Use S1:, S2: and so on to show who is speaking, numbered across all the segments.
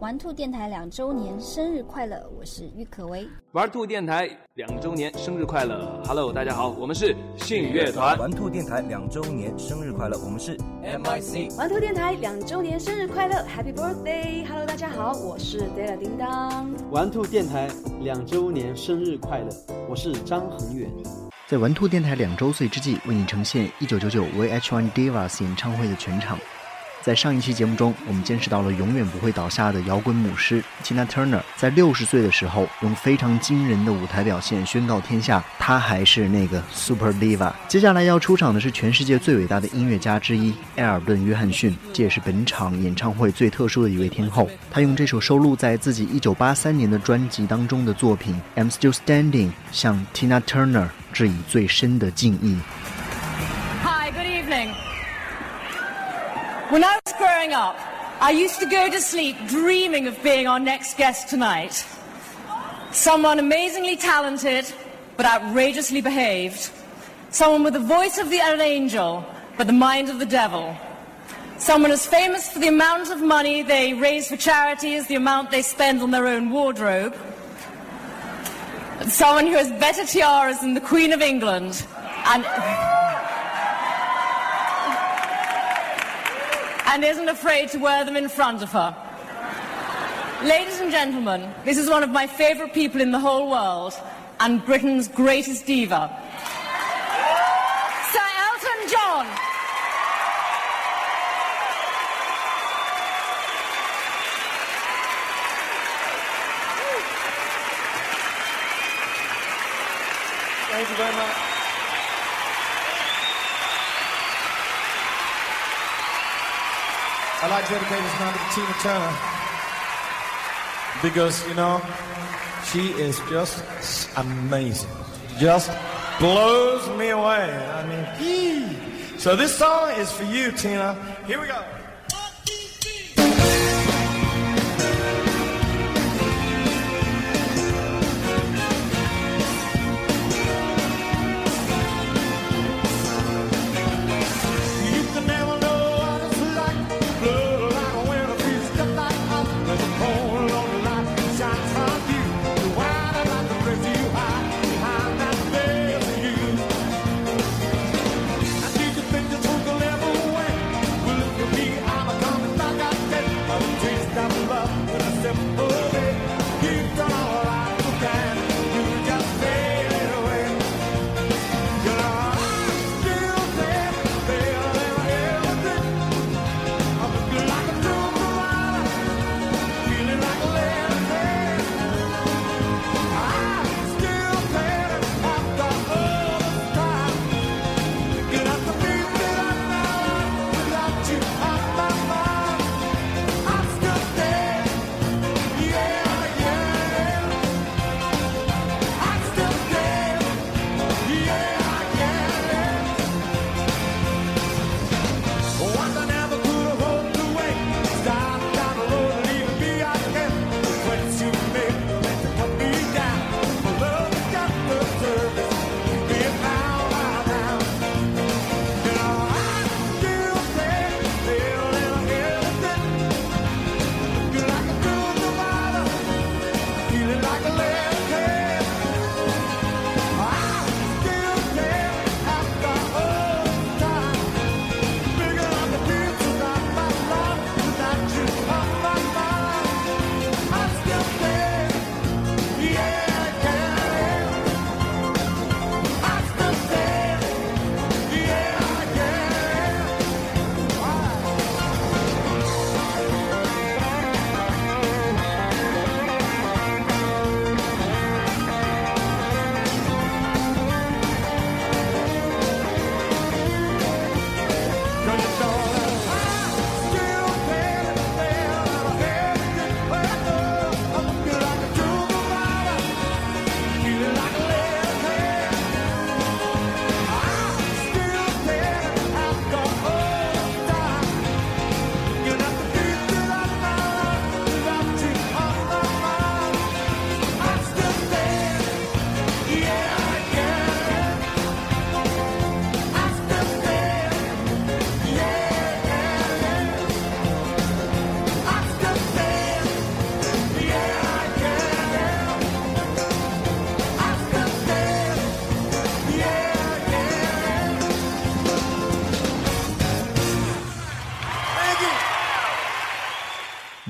S1: 玩兔电台两周年生日快乐！我是郁可唯。
S2: 玩兔电台两周年生日快乐！Hello，大家好，我们是信乐团。
S3: 玩兔电台两周年生日快乐！我们是
S2: MIC。
S4: 玩兔电台两周年生日快乐！Happy Birthday！Hello，大家好，我是 Della 叮当。
S5: 玩兔电台两周年生日快乐！我是张恒远。
S6: 在玩兔电台两周岁之际，为你呈现一九九九 VH1 Divas 演唱会的全场。在上一期节目中，我们见识到了永远不会倒下的摇滚母狮 Tina Turner，在六十岁的时候，用非常惊人的舞台表现宣告天下，她还是那个 Super Diva。接下来要出场的是全世界最伟大的音乐家之一埃尔顿·约翰逊，这也是本场演唱会最特殊的一位天后。他用这首收录在自己一九八三年的专辑当中的作品《I'm Still Standing》，向 Tina Turner 致以最深的敬意。
S7: When I was growing up, I used to go to sleep dreaming of being our next guest tonight. Someone amazingly talented, but outrageously behaved. Someone with the voice of the an angel, but the mind of the devil. Someone as famous for the amount of money they raise for charity as the amount they spend on their own wardrobe. Someone who has better tiaras than the Queen of England. And. And isn't afraid to wear them in front of her. Ladies and gentlemen, this is one of my favourite people in the whole world and Britain's greatest diva. Sir Elton John.
S8: Thank you very much. I'd like to dedicate this now to Tina Turner. Because, you know, she is just amazing. Just blows me away. I mean, so this song is for you, Tina. Here we go.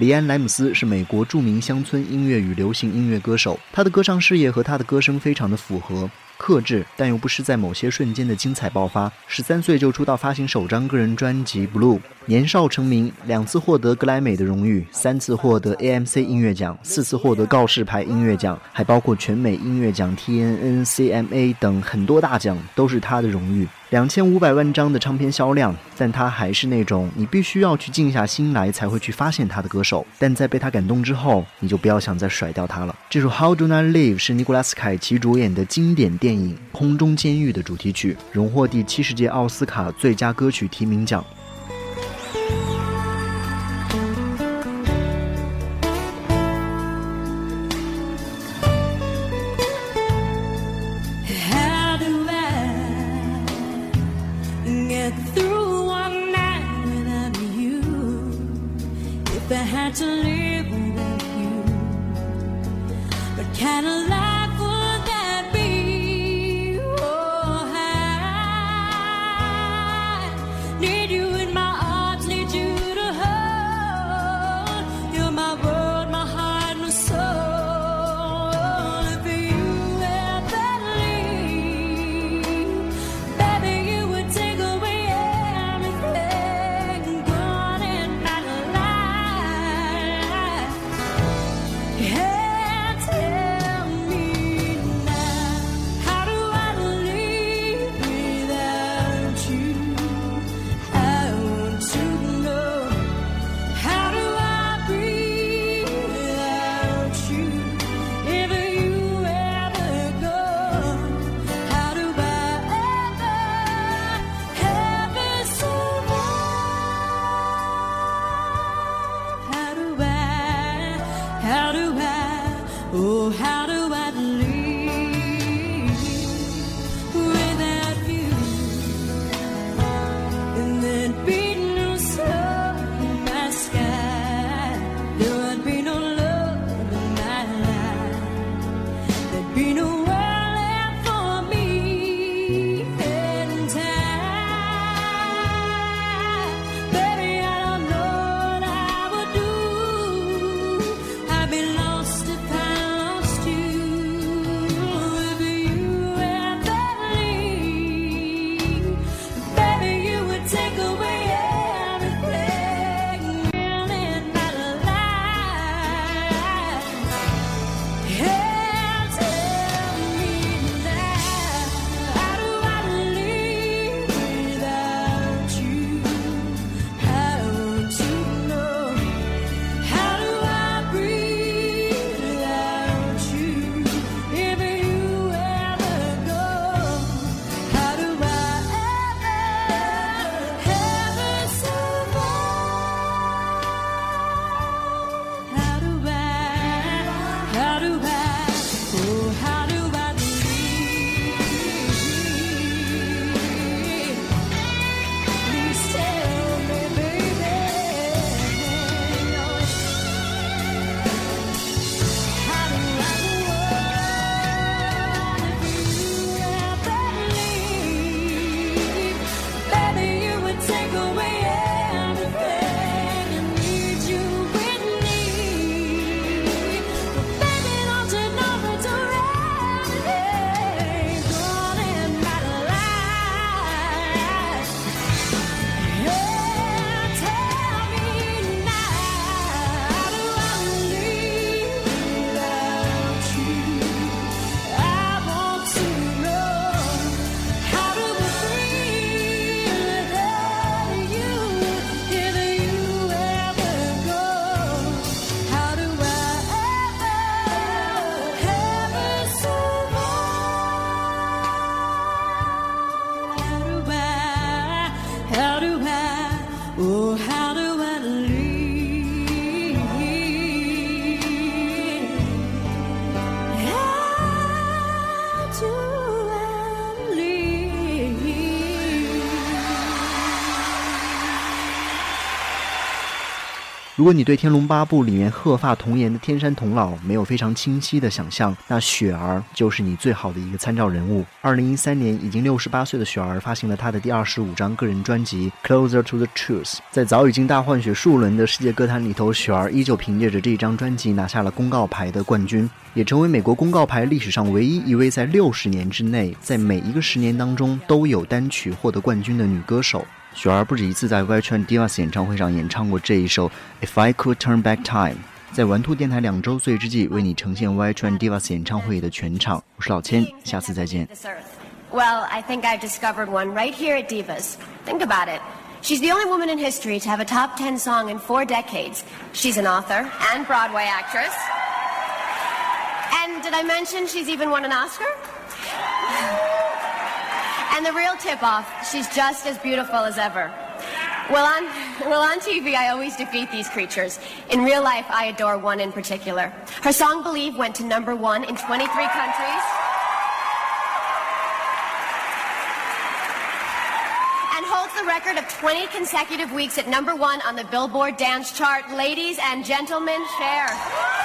S6: 李安·莱姆斯是美国著名乡村音乐与流行音乐歌手，他的歌唱事业和他的歌声非常的符合。克制，但又不失在某些瞬间的精彩爆发。十三岁就出道发行首张个人专辑《Blue》，年少成名，两次获得格莱美的荣誉，三次获得 AMC 音乐奖，四次获得告示牌音乐奖，还包括全美音乐奖、TNN、CMA 等很多大奖，都是他的荣誉。两千五百万张的唱片销量，但他还是那种你必须要去静下心来才会去发现他的歌手。但在被他感动之后，你就不要想再甩掉他了。这首《How Do I Live》是尼古拉斯凯奇主演的经典电电影《空中监狱》的主题曲，荣获第七十届奥斯卡最佳歌曲提名奖。如果你对《天龙八部》里面鹤发童颜的天山童姥没有非常清晰的想象，那雪儿就是你最好的一个参照人物。二零一三年已经六十八岁的雪儿发行了她的第二十五张个人专辑《Closer to the Truth》。在早已经大换血数轮的世界歌坛里头，雪儿依旧凭借着这张专辑拿下了公告牌的冠军，也成为美国公告牌历史上唯一一位在六十年之内，在每一个十年当中都有单曲获得冠军的女歌手。雪儿不止一次在 y t r a n Divas 演唱会上演唱过这一首《If I Could Turn Back Time》。在玩兔电台两周岁之际，为你呈现 y t r a n Divas 演唱会的全场。我是老千，下次再见。
S9: Well, I think I've discovered one right here at Divas. Think about it. She's the only woman in history to have a top 10 song in four decades. She's an author and Broadway actress. And did I mention she's even won an Oscar? And the real tip off, she's just as beautiful as ever. Well on, well, on TV, I always defeat these creatures. In real life, I adore one in particular. Her song Believe went to number one in 23 countries. And holds the record of 20 consecutive weeks at number one on the Billboard Dance Chart. Ladies and gentlemen, Cher.